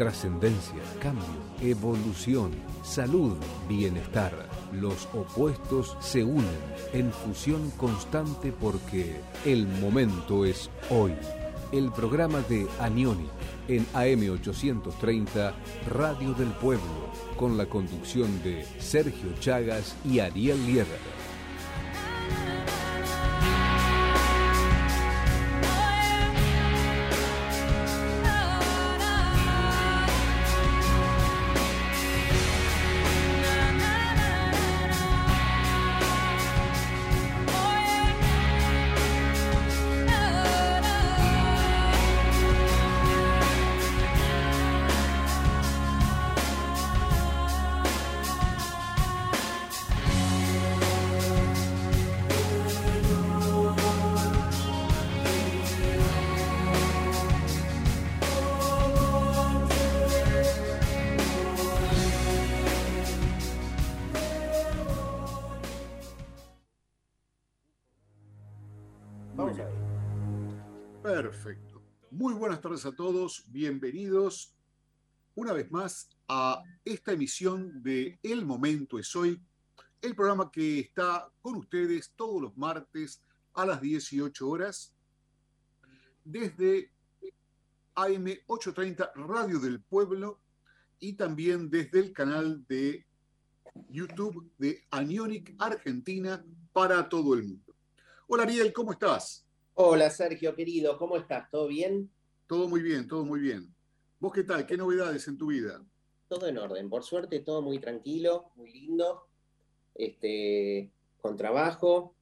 trascendencia, cambio, evolución, salud, bienestar. Los opuestos se unen en fusión constante porque el momento es hoy. El programa de Anioni en AM830 Radio del Pueblo con la conducción de Sergio Chagas y Ariel Lierra. Esta emisión de El Momento es Hoy, el programa que está con ustedes todos los martes a las 18 horas desde AM 830 Radio del Pueblo y también desde el canal de YouTube de Anionic Argentina para todo el mundo. Hola Ariel, ¿cómo estás? Hola Sergio, querido, ¿cómo estás? ¿Todo bien? Todo muy bien, todo muy bien. ¿Vos qué tal? ¿Qué novedades en tu vida? Todo en orden, por suerte todo muy tranquilo, muy lindo, este, con trabajo,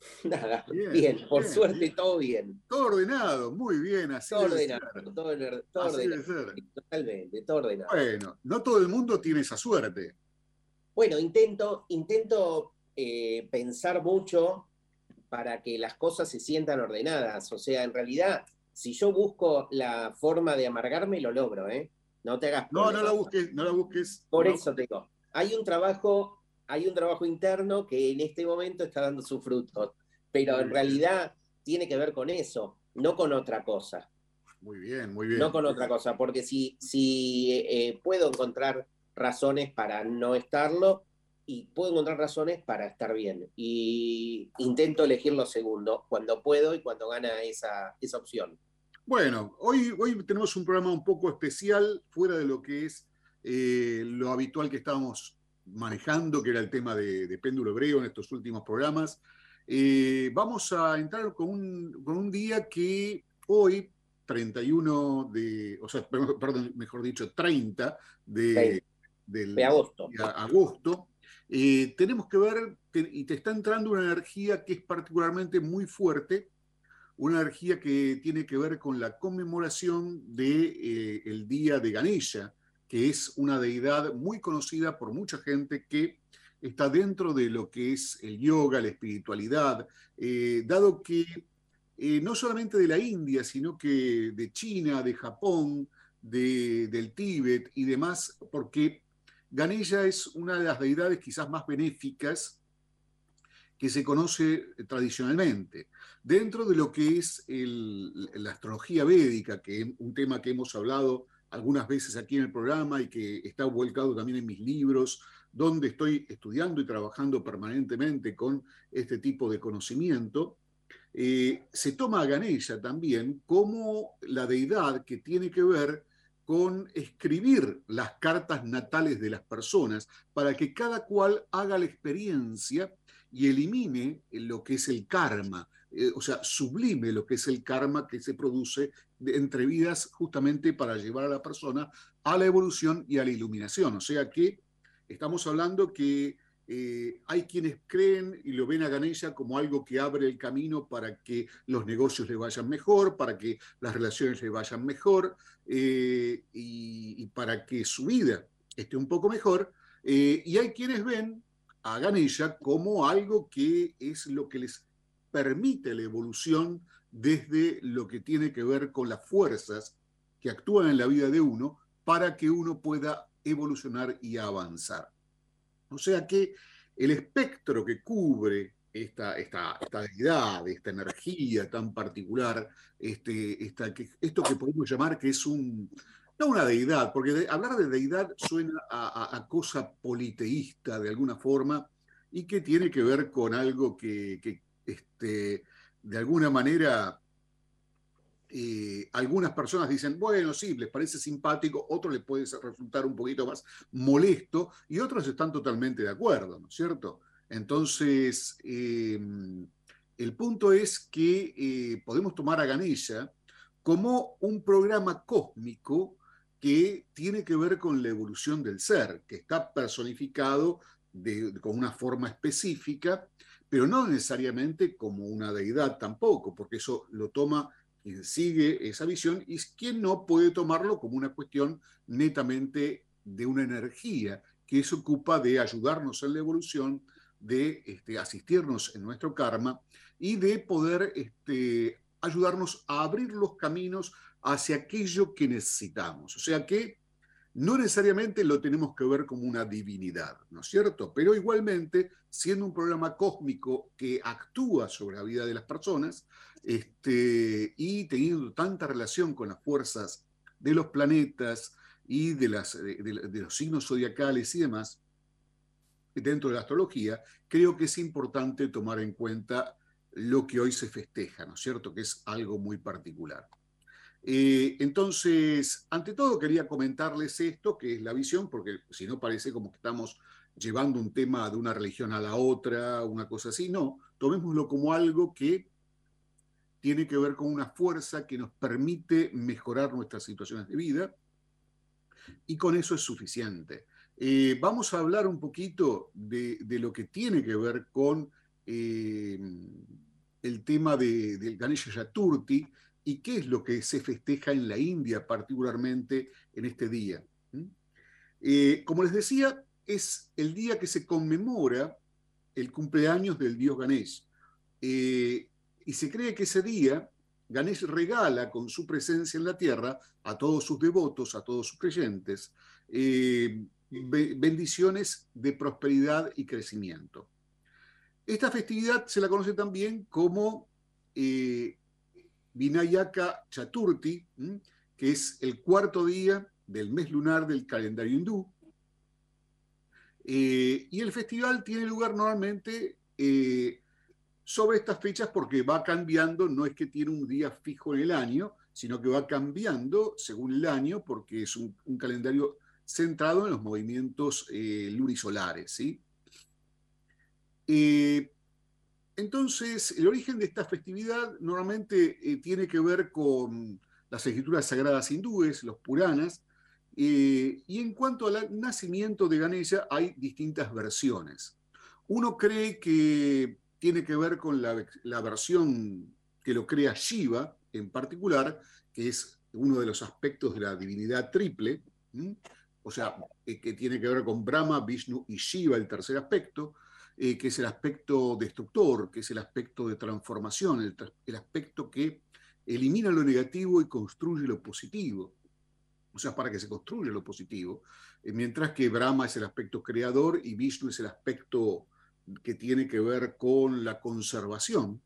nada, bien, por suerte todo bien. Todo ordenado, muy bien, así todo ordenado, Todo, ordenado, totalmente, todo ordenado. Bueno, no todo el mundo tiene esa suerte. Bueno, intento, intento eh, pensar mucho para que las cosas se sientan ordenadas, o sea, en realidad si yo busco la forma de amargarme, lo logro, ¿eh? No te hagas. No, no la busques, no la busques. Por eso te digo. Hay un trabajo, hay un trabajo interno que en este momento está dando sus frutos, pero en realidad tiene que ver con eso, no con otra cosa. Muy bien, muy bien. No con otra cosa, porque si, si eh, puedo encontrar razones para no estarlo y puedo encontrar razones para estar bien. Y intento elegir lo segundo cuando puedo y cuando gana esa, esa opción. Bueno, hoy, hoy tenemos un programa un poco especial, fuera de lo que es eh, lo habitual que estábamos manejando, que era el tema de, péndulo hebreo en estos últimos programas. Eh, vamos a entrar con un, día que hoy, 31 de, o sea, perdón, mejor dicho, 30 de, agosto, agosto. Eh, tenemos que ver, y te está entrando una energía que es particularmente muy fuerte, una energía que tiene que ver con la conmemoración del de, eh, Día de Ganesha, que es una deidad muy conocida por mucha gente que está dentro de lo que es el yoga, la espiritualidad, eh, dado que eh, no solamente de la India, sino que de China, de Japón, de, del Tíbet y demás, porque Ganesha es una de las deidades quizás más benéficas que se conoce tradicionalmente. Dentro de lo que es la astrología védica, que es un tema que hemos hablado algunas veces aquí en el programa y que está volcado también en mis libros, donde estoy estudiando y trabajando permanentemente con este tipo de conocimiento, eh, se toma a Ganesha también como la deidad que tiene que ver con escribir las cartas natales de las personas para que cada cual haga la experiencia y elimine lo que es el karma, eh, o sea, sublime lo que es el karma que se produce entre vidas justamente para llevar a la persona a la evolución y a la iluminación. O sea que estamos hablando que eh, hay quienes creen y lo ven a Ganesha como algo que abre el camino para que los negocios le vayan mejor, para que las relaciones le vayan mejor eh, y, para que su vida esté un poco mejor Eh, y hay quienes ven a Ganesha como algo que es lo que les permite la evolución desde lo que tiene que ver con las fuerzas que actúan en la vida de uno para que uno pueda evolucionar y avanzar. O sea que el espectro que cubre esta, esta, esta deidad, esta energía tan particular, este, esto que podemos llamar que es una deidad, porque hablar de deidad suena a, cosa politeísta de alguna forma y que tiene que ver con algo que este, de alguna manera eh, algunas personas dicen, bueno, sí, les parece simpático, otros les puede resultar un poquito más molesto y otros están totalmente de acuerdo, ¿no es cierto? Entonces, em, el punto es que eh, podemos tomar a Ganesha como un programa cósmico que tiene que ver con la evolución del ser, que está personificado con una forma específica, pero no necesariamente como una deidad tampoco, porque eso lo toma quien sigue esa visión y quien no puede tomarlo como una cuestión netamente de una energía que se ocupa de ayudarnos en la evolución, de este, asistirnos en nuestro karma y de poder este, ayudarnos a abrir los caminos hacia aquello que necesitamos. O sea que no necesariamente lo tenemos que ver como una divinidad, ¿no es cierto? Pero igualmente, siendo un programa cósmico que actúa sobre la vida de las personas este, y teniendo tanta relación con las fuerzas de los planetas y de, de los signos zodiacales y demás, dentro de la astrología, creo que es importante tomar en cuenta lo que hoy se festeja, ¿no es cierto? Que es algo muy particular. Eh, entonces, ante todo quería comentarles esto, que es la visión, porque si no parece como que estamos llevando un tema de una religión a la otra, una cosa así, no, tomémoslo como algo que tiene que ver con una fuerza que nos permite mejorar nuestras situaciones de vida y con eso es suficiente. Eh, vamos a hablar un poquito de, lo que tiene que ver con eh, el tema de, del Ganesha Yaturti, y qué es lo que se festeja en la India particularmente en este día. Eh, como les decía, es el día que se conmemora el cumpleaños del dios Ganesh. Eh, y se cree que ese día Ganesh regala con su presencia en la tierra a todos sus devotos, a todos sus creyentes, eh, bendiciones de prosperidad y crecimiento. Esta festividad se la conoce también como Vinayaka Chaturthi, que es el cuarto día del mes lunar del calendario hindú. Eh, y el festival tiene lugar normalmente eh, sobre estas fechas porque va cambiando, no es que tiene un día fijo en el año, sino que va cambiando según el año porque es un, calendario centrado en los movimientos eh, lunisolares. ¿sí? Eh, entonces, el origen de esta festividad normalmente eh, tiene que ver con las escrituras sagradas hindúes, los Puranas, eh, y en cuanto al nacimiento de Ganesha hay distintas versiones. Uno cree que tiene que ver con la, versión que lo crea Shiva en particular, que es uno de los aspectos de la divinidad triple, o sea, eh, que tiene que ver con Brahma, Vishnu y Shiva, el tercer aspecto. Eh, que es el aspecto destructor, que es el aspecto de transformación, el, aspecto que elimina lo negativo y construye lo positivo. O sea, para que se construya lo positivo. Eh, mientras que Brahma es el aspecto creador y Vishnu es el aspecto que tiene que ver con la conservación.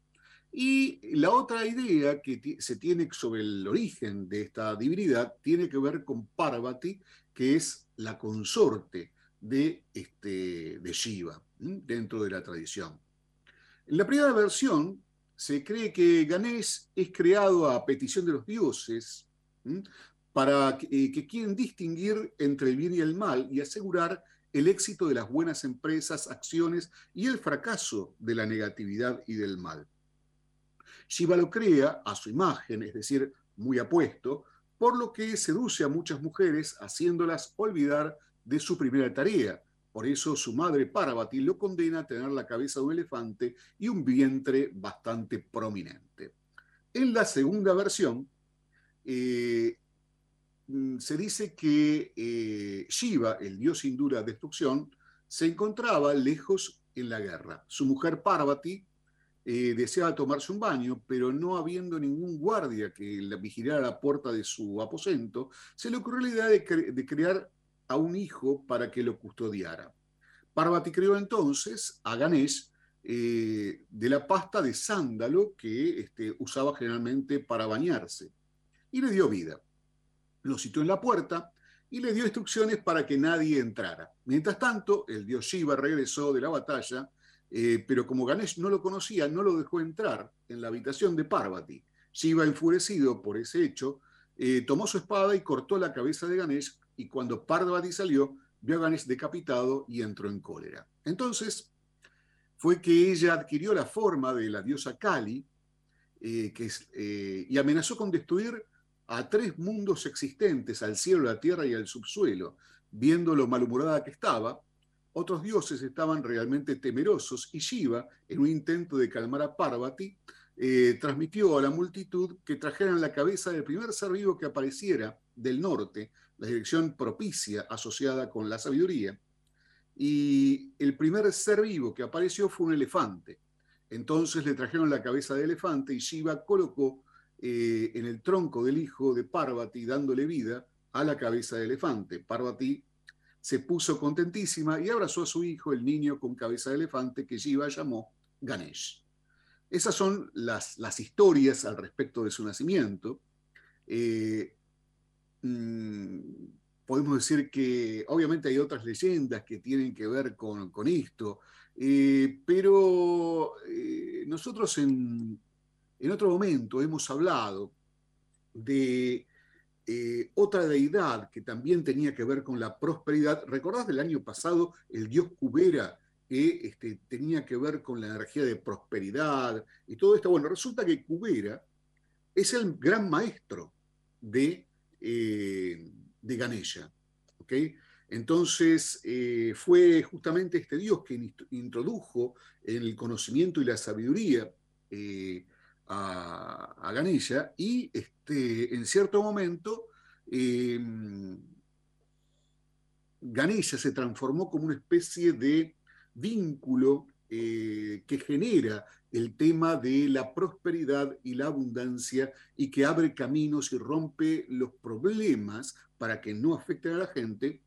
Y la otra idea que se tiene sobre el origen de esta divinidad tiene que ver con Parvati, que es la consorte de, este, de Shiva dentro de la tradición. En la primera versión se cree que Ganesh es creado a petición de los dioses para eh, que, quieren distinguir entre el bien y el mal y asegurar el éxito de las buenas empresas, acciones y el fracaso de la negatividad y del mal. Shiva lo crea a su imagen, es decir, muy apuesto, por lo que seduce a muchas mujeres haciéndolas olvidar de su primera tarea, por eso su madre Parvati lo condena a tener la cabeza de un elefante y un vientre bastante prominente. En la segunda versión, eh, mm, se dice que eh, Shiva, el dios hindú de destrucción, se encontraba lejos en la guerra. Su mujer Parvati eh, deseaba tomarse un baño, pero no habiendo ningún guardia que la vigilara la puerta de su aposento, se le ocurrió la idea de, crear a un hijo para que lo custodiara. Parvati creó entonces a Ganesh eh, de la pasta de sándalo que este, usaba generalmente para bañarse y le dio vida. Lo citó en la puerta y le dio instrucciones para que nadie entrara. Mientras tanto, el dios Shiva regresó de la batalla eh, pero como Ganesh no lo conocía, no lo dejó entrar en la habitación de Parvati. Shiva, enfurecido por ese hecho, eh, tomó su espada y cortó la cabeza de Ganesh, y cuando Parvati salió, vio a Ganesh decapitado y entró en cólera. Entonces, fue que ella adquirió la forma de la diosa Kali eh, que y amenazó con destruir a tres mundos existentes, al cielo, la tierra y al subsuelo. Viendo lo malhumorada que estaba, otros dioses estaban realmente temerosos y Shiva, en un intento de calmar a Parvati, eh, transmitió a la multitud que trajeran la cabeza del primer ser vivo que apareciera del norte, la dirección propicia asociada con la sabiduría. Y el primer ser vivo que apareció fue un elefante. Entonces le trajeron la cabeza del elefante y Shiva colocó eh, en el tronco del hijo de Parvati, dándole vida a la cabeza del elefante. Parvati se puso contentísima y abrazó a su hijo, el niño con cabeza de elefante, que Shiva llamó Ganesh. Esas son las, las historias al respecto de su nacimiento. Eh, mm, podemos decir que obviamente hay otras leyendas que tienen que ver con, esto, eh, pero eh, nosotros en, en otro momento hemos hablado de eh, otra deidad que también tenía que ver con la prosperidad. ¿Recordás del año pasado el dios Cubera que este, tenía que ver con la energía de prosperidad y todo esto? Bueno, resulta que Cubera es el gran maestro de, eh, de Ganesha. Entonces eh, fue justamente este dios que introdujo el conocimiento y la sabiduría a, a Ganesha y este, en cierto momento eh, Ganesha se transformó como una especie de vínculo eh, que genera el tema de la prosperidad y la abundancia y que abre caminos y rompe los problemas para que no afecten a la gente.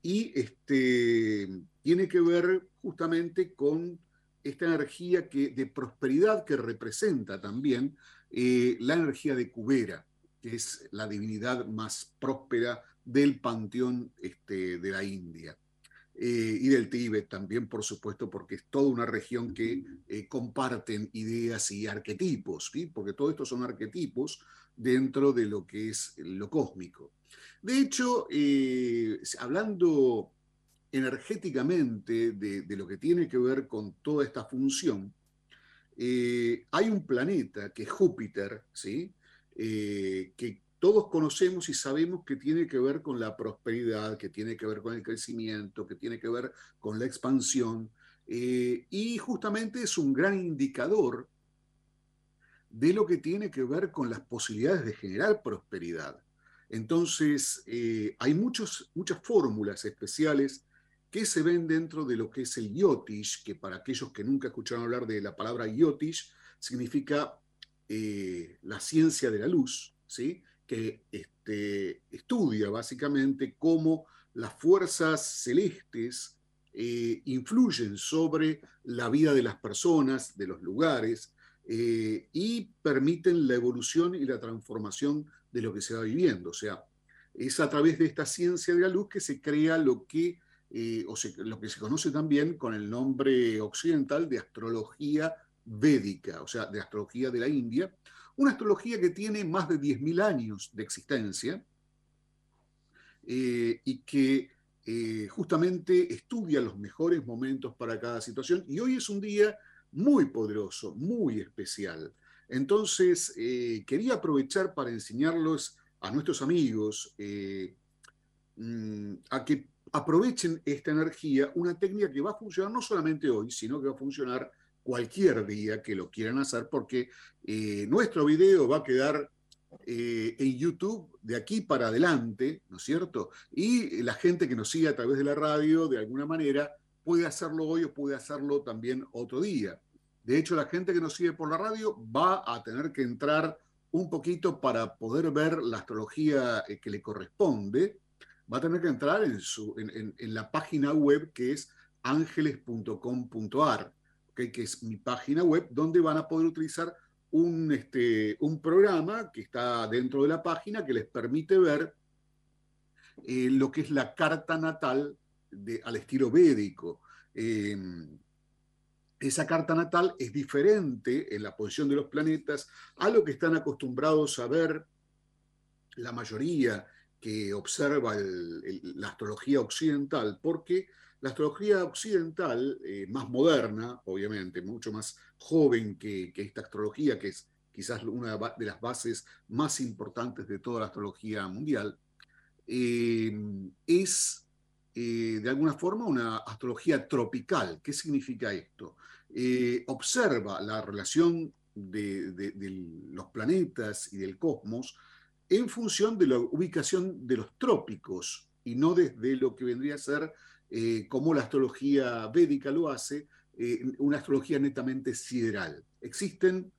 Y este, tiene que ver justamente con esta energía que, de prosperidad que representa también eh, la energía de Cubera, que es la divinidad más próspera del panteón este, de la India. Eh, y del Tíbet también, por supuesto, porque es toda una región que eh, comparten ideas y arquetipos, porque todo esto son arquetipos dentro de lo que es lo cósmico. De hecho, hablando energéticamente de, lo que tiene que ver con toda esta función, eh, hay un planeta que es Júpiter, ¿sí? Eh, que todos conocemos y sabemos que tiene que ver con la prosperidad, que tiene que ver con el crecimiento, que tiene que ver con la expansión, eh, y justamente es un gran indicador de lo que tiene que ver con las posibilidades de generar prosperidad. Entonces, hay muchos, muchas fórmulas especiales que se ven dentro de lo que es el Yotish, que para aquellos que nunca escucharon hablar de la palabra Yotish, significa eh, la ciencia de la luz, ¿sí? Que este, estudia básicamente cómo las fuerzas celestes eh, influyen sobre la vida de las personas, de los lugares, eh, y permiten la evolución y la transformación de lo que se va viviendo. O sea, es a través de esta ciencia de la luz que se crea lo que o lo que se conoce también con el nombre occidental de astrología védica, o sea, de astrología de la India, una astrología que tiene más de 10.000 años de existencia eh, y que eh, justamente estudia los mejores momentos para cada situación y hoy es un día muy poderoso, muy especial. Entonces, eh, quería aprovechar para enseñarlos a nuestros amigos mm, a que aprovechen esta energía, una técnica que va a funcionar no solamente hoy, sino que va a funcionar cualquier día que lo quieran hacer, porque eh, nuestro video va a quedar eh, en YouTube de aquí para adelante, ¿no es cierto? Y la gente que nos sigue a través de la radio, de alguna manera, puede hacerlo hoy o puede hacerlo también otro día. De hecho, la gente que nos sigue por la radio va a tener que entrar un poquito para poder ver la astrología eh, que le corresponde. Va a tener que entrar en, su, en, la página web que es ángeles.com.ar, que es mi página web, donde van a poder utilizar un, este, un programa que está dentro de la página que les permite ver eh, lo que es la carta natal al estilo védico. Em, esa carta natal es diferente en la posición de los planetas a lo que están acostumbrados a ver la mayoría que observa la astrología occidental, porque la astrología occidental, eh, más moderna, obviamente, mucho más joven que, esta astrología, que es quizás una de las bases más importantes de toda la astrología mundial, eh, es eh, de alguna forma una astrología tropical. ¿Qué significa esto? observa la relación de, de, los planetas y del cosmos en función de la ubicación de los trópicos y no desde lo que vendría a ser eh, como la astrología védica lo hace, eh, una astrología netamente sideral. Existen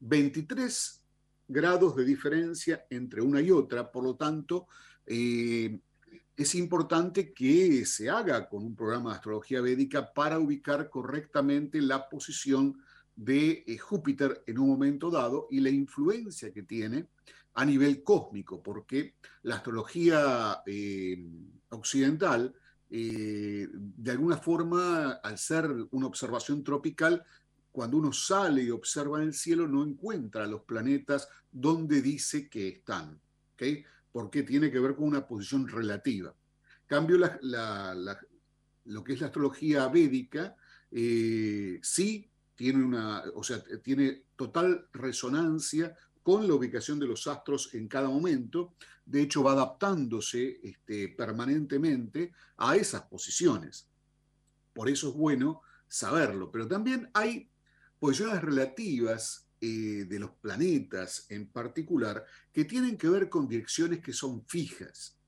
23 grados de diferencia entre una y otra, por lo tanto, eh, es importante que se haga con un programa de astrología védica para ubicar correctamente la posición de Júpiter en un momento dado y la influencia que tiene a nivel cósmico, porque la astrología occidental eh, de alguna forma, al ser una observación tropical, cuando uno sale y observa en el cielo, no encuentra los planetas donde dice que están, porque tiene que ver con una posición relativa. Cambio, lo que es la astrología védica, eh, sí tiene una, o sea, tiene total resonancia con la ubicación de los astros en cada momento, de hecho va adaptándose este, permanentemente a esas posiciones. Por eso es bueno saberlo, pero también hay posiciones relativas eh, de los planetas en particular que tienen que ver con direcciones que son fijas.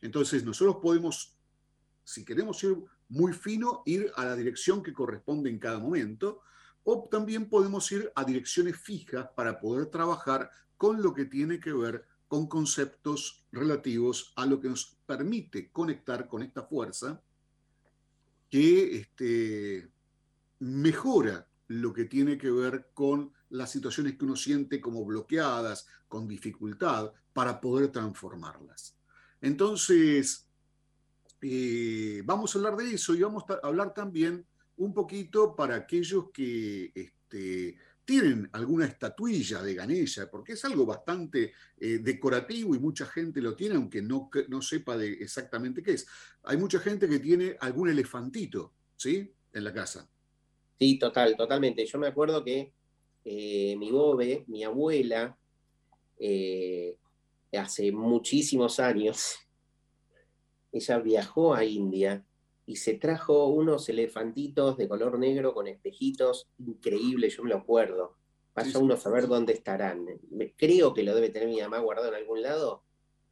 Entonces nosotros podemos, si queremos ir muy fino, ir a la dirección que corresponde en cada momento, o también podemos ir a direcciones fijas para poder trabajar con lo que tiene que ver con conceptos relativos a lo que nos permite conectar con esta fuerza que este, mejora lo que tiene que ver con las situaciones que uno siente como bloqueadas, con dificultad, para poder transformarlas. Entonces, eh, vamos a hablar de eso y vamos a hablar también un poquito para aquellos que este, tienen alguna estatuilla de Ganesha, porque es algo bastante eh, decorativo y mucha gente lo tiene, aunque no, no sepa de exactamente qué es. Hay mucha gente que tiene algún elefantito, ¿sí? En la casa. Sí, total, totalmente. Yo me acuerdo que eh, mi bobe, mi abuela, eh, hace muchísimos años, ella viajó a India y se trajo unos elefantitos de color negro con espejitos increíbles, yo me lo acuerdo. Vaya uno a saber dónde estarán. Creo que lo debe tener mi mamá guardado en algún lado.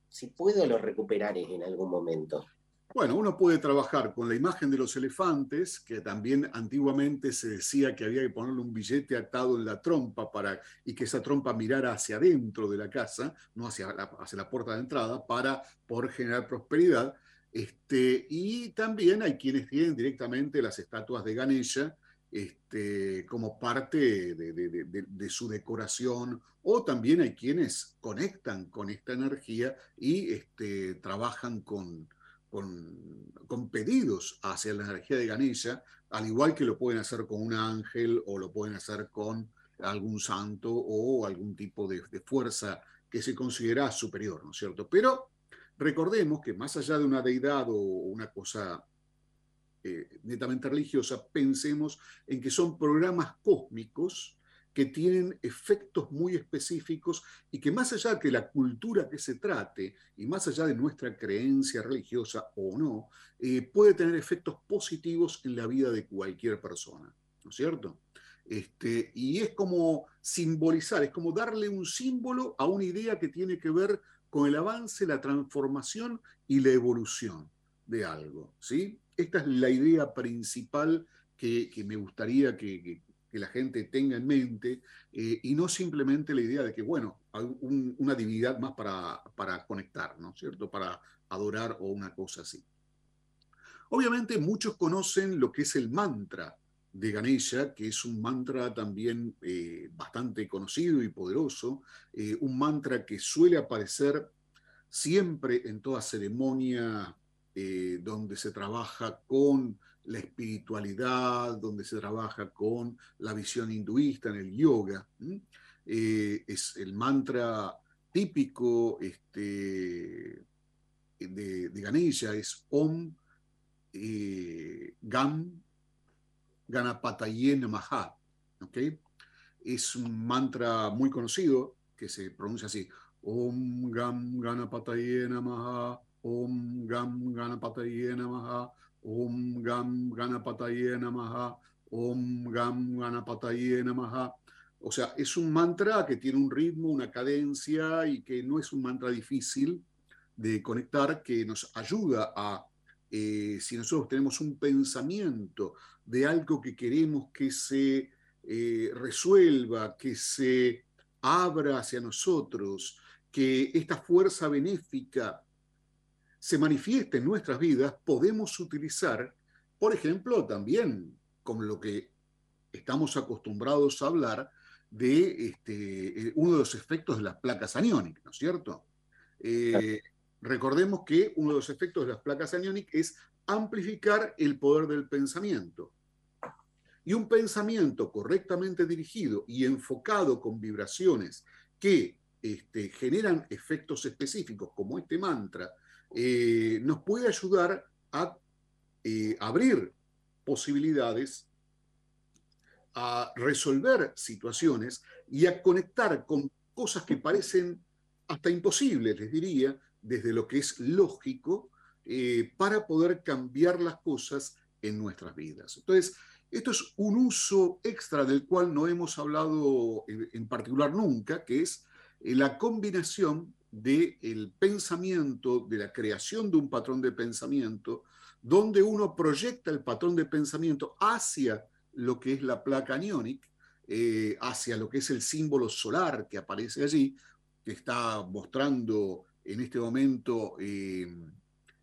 Si puedo, lo recuperaré en algún momento. Bueno, uno puede trabajar con la imagen de los elefantes, que también antiguamente se decía que había que ponerle un billete atado en la trompa para, y que esa trompa mirara hacia adentro de la casa, no hacia hacia la puerta de entrada, para poder generar prosperidad. Este, y también hay quienes tienen directamente las estatuas de Ganesha este, como parte de, su decoración, o también hay quienes conectan con esta energía y este, trabajan con, con, pedidos hacia la energía de Ganesha, al igual que lo pueden hacer con un ángel o lo pueden hacer con algún santo o algún tipo de, fuerza que se considera superior, ¿no es cierto? Pero Recordemos que más allá de una deidad o una cosa eh, netamente religiosa, pensemos en que son programas cósmicos que tienen efectos muy específicos y que más allá de la cultura que se trate y más allá de nuestra creencia religiosa o no, eh, puede tener efectos positivos en la vida de cualquier persona, ¿no es cierto? Este, y es como simbolizar, es como darle un símbolo a una idea que tiene que ver con el avance, la transformación y la evolución de algo. ¿sí? Esta es la idea principal que, me gustaría que, la gente tenga en mente eh, y no simplemente la idea de que, bueno, hay una divinidad más para, para conectar, ¿no cierto? Para adorar o una cosa así. Obviamente muchos conocen lo que es el mantra de Ganesha, que es un mantra también eh, bastante conocido y poderoso, eh, un mantra que suele aparecer siempre en toda ceremonia eh, donde se trabaja con la espiritualidad, donde se trabaja con la visión hinduista, en el yoga. es el mantra típico este, de, de Ganesha, es Om Gam Ganapataye Namaha. ¿okay? Es un mantra muy conocido que se pronuncia así. Om Gam Ganapataye Namaha, Om Gam Ganapataye Namaha, Om Gam Ganapataye Namaha, Om Gam Ganapataye Namaha. O sea, es un mantra que tiene un ritmo, una cadencia y que no es un mantra difícil de conectar, que nos ayuda a, eh, si nosotros tenemos un pensamiento de algo que queremos que se eh, resuelva, que se abra hacia nosotros, que esta fuerza benéfica se manifieste en nuestras vidas, podemos utilizar, por ejemplo, también con lo que estamos acostumbrados a hablar de este, eh, uno de los efectos de las placas aniónicas, ¿no es cierto? Eh, recordemos que uno de los efectos de las placas aniónicas es amplificar el poder del pensamiento. Y un pensamiento correctamente dirigido y enfocado con vibraciones que este, generan efectos específicos, como este mantra, eh, nos puede ayudar a eh, abrir posibilidades, a resolver situaciones y a conectar con cosas que parecen hasta imposibles, les diría, desde lo que es lógico, eh, para poder cambiar las cosas en nuestras vidas. Entonces, esto es un uso extra del cual no hemos hablado en particular nunca, que es eh, la combinación del pensamiento, de la creación de un patrón de pensamiento, donde uno proyecta el patrón de pensamiento hacia lo que es la placa aniónica, eh, hacia lo que es el símbolo solar que aparece allí, que está mostrando en este momento eh,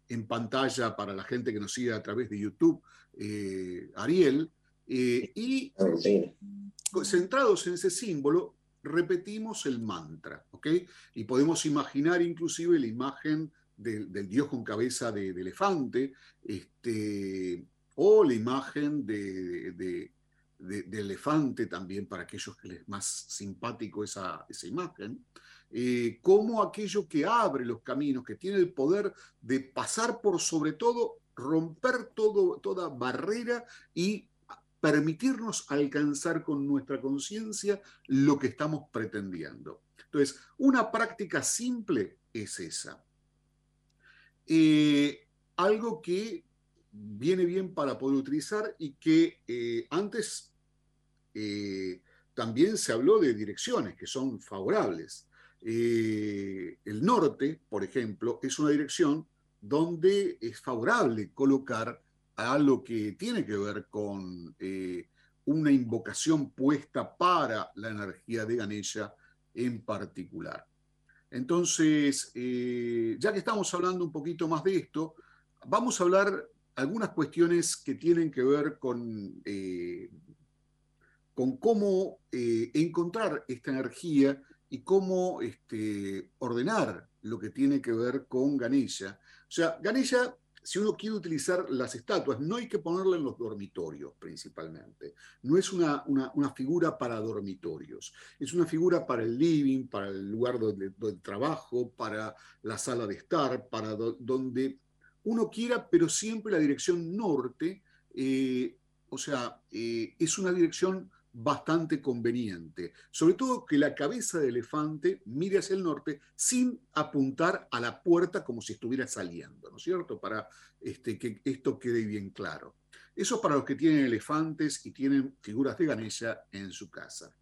en pantalla para la gente que nos sigue a través de YouTube, eh, Ariel, eh, y centrados en ese símbolo, repetimos el mantra, ¿ok? Y podemos imaginar inclusive la imagen del, dios con cabeza de, elefante, este, o la imagen de, elefante también, para aquellos que les es más simpático esa, esa imagen, eh, como aquello que abre los caminos, que tiene el poder de pasar por sobre todo, romper toda barrera y permitirnos alcanzar con nuestra conciencia lo que estamos pretendiendo. Entonces, una práctica simple es esa. Eh, algo que viene bien para poder utilizar y que eh, antes también se habló de direcciones que son favorables. Eh, el norte, por ejemplo, es una dirección donde es favorable colocar a lo que tiene que ver con eh, una invocación puesta para la energía de Ganesha en particular. Entonces, eh, ya que estamos hablando un poquito más de esto, vamos a hablar algunas cuestiones que tienen que ver con, con cómo encontrar esta energía y cómo este, ordenar lo que tiene que ver con Ganesha. O sea, Ganesha, si uno quiere utilizar las estatuas, no hay que ponerla en los dormitorios principalmente. No es una, figura para dormitorios, es una figura para el living, para el lugar donde, trabajo, para la sala de estar, para donde uno quiera, pero siempre la dirección norte, eh, o sea, eh, es una dirección bastante conveniente. Sobre todo que la cabeza del elefante mire hacia el norte sin apuntar a la puerta como si estuviera saliendo, ¿no es cierto? Para este, que esto quede bien claro. Eso para los que tienen elefantes y tienen figuras de Ganesha en su casa.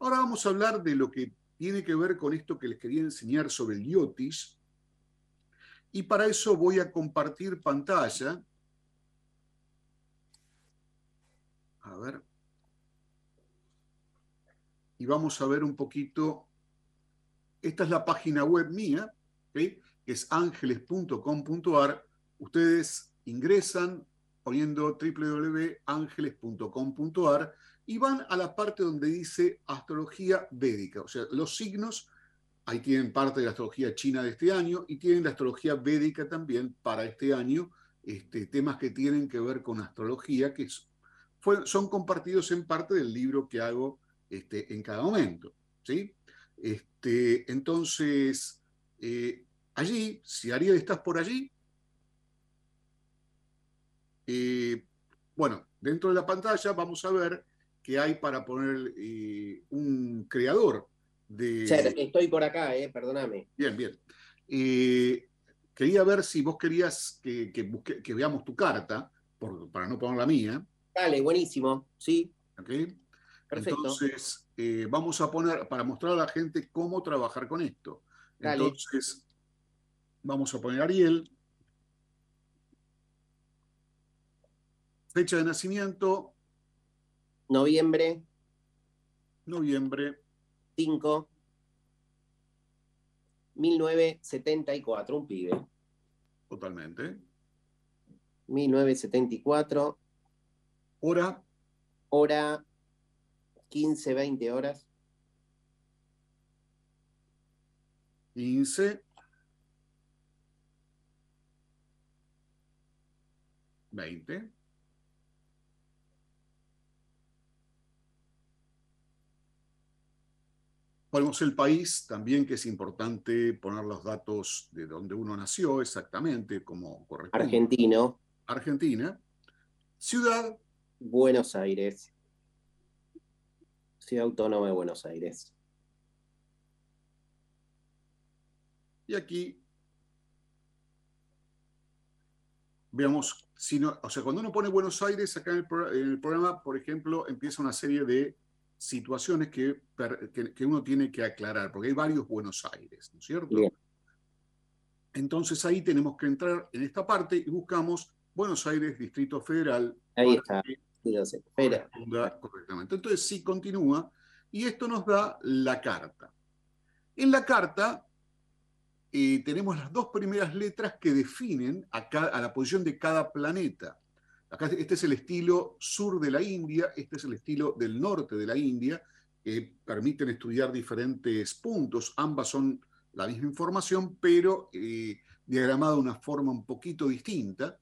Ahora vamos a hablar de lo que tiene que ver con esto que les quería enseñar sobre el yotis. Y para eso voy a compartir pantalla. A ver. Y vamos a ver un poquito. Esta es la página web mía, que es ángeles.com.ar. Ustedes ingresan poniendo www.angeles.com.ar y van a la parte donde dice astrología védica, o sea, los signos, ahí tienen parte de la astrología china de este año y tienen la astrología védica también para este año, este, temas que tienen que ver con astrología, que son compartidos en parte del libro que hago este, en cada momento. ¿sí? Este, entonces, eh, allí, si Ariel estás por allí, eh, bueno, dentro de la pantalla vamos a ver que hay para poner eh, un creador de... estoy por acá, eh, perdóname. Bien, bien. Quería ver si vos querías que, que, veamos tu carta, para no poner la mía. Dale, buenísimo, sí. Perfecto. Entonces, vamos a poner, para mostrar a la gente cómo trabajar con esto. Entonces, vamos a poner Ariel. Fecha de nacimiento. Noviembre. Noviembre. 5. 1974, un pibe. Totalmente. 1974. Hora. Hora 15, 20 horas. 15. 20. Ponemos el país también, que es importante poner los datos de donde uno nació exactamente, como corresponde. Argentino. Argentina. Ciudad. Buenos Aires. Ciudad Autónoma de Buenos Aires. Y aquí veamos, si no, o sea, cuando uno pone Buenos Aires, acá en el programa, por ejemplo, empieza una serie de situaciones que, que, uno tiene que aclarar, porque hay varios Buenos Aires, ¿no es cierto? Entonces ahí tenemos que entrar en esta parte y buscamos Buenos Aires, Distrito Federal. Ahí está. Entonces sí continúa y esto nos da la carta. En la carta eh, tenemos las dos primeras letras que definen a, la posición de cada planeta. Este es el estilo sur de la India, este es el estilo del norte de la India, que permiten estudiar diferentes puntos. Ambas son la misma información, pero eh, diagramada de una forma un poquito distinta.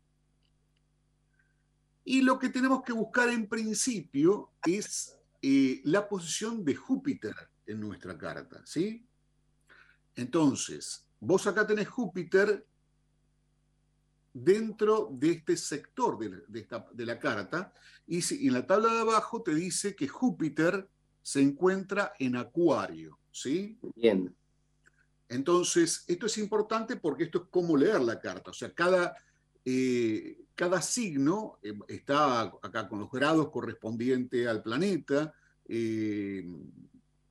Y lo que tenemos que buscar en principio es eh, la posición de Júpiter en nuestra carta, ¿sí? Entonces, vos acá tenés Júpiter dentro de este sector de, la carta. Y, en la tabla de abajo te dice que Júpiter se encuentra en Acuario. ¿sí? Bien. Entonces, esto es importante porque esto es cómo leer la carta. O sea, cada, eh, cada signo eh, está acá con los grados correspondientes al planeta. Eh,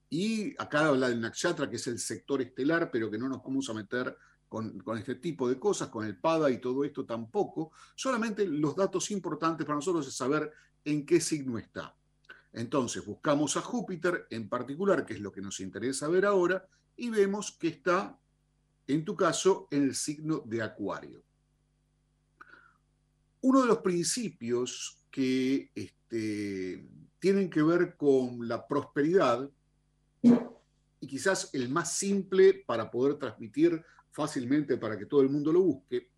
y acá habla del nakshatra, que es el sector estelar, pero que no nos vamos a meter con, este tipo de cosas, con el PADA y todo esto tampoco. Solamente los datos importantes para nosotros es saber en qué signo está. Entonces buscamos a Júpiter en particular, que es lo que nos interesa ver ahora, y vemos que está, en tu caso, en el signo de Acuario. Uno de los principios que este, tienen que ver con la prosperidad, y quizás el más simple para poder transmitir fácilmente para que todo el mundo lo busque,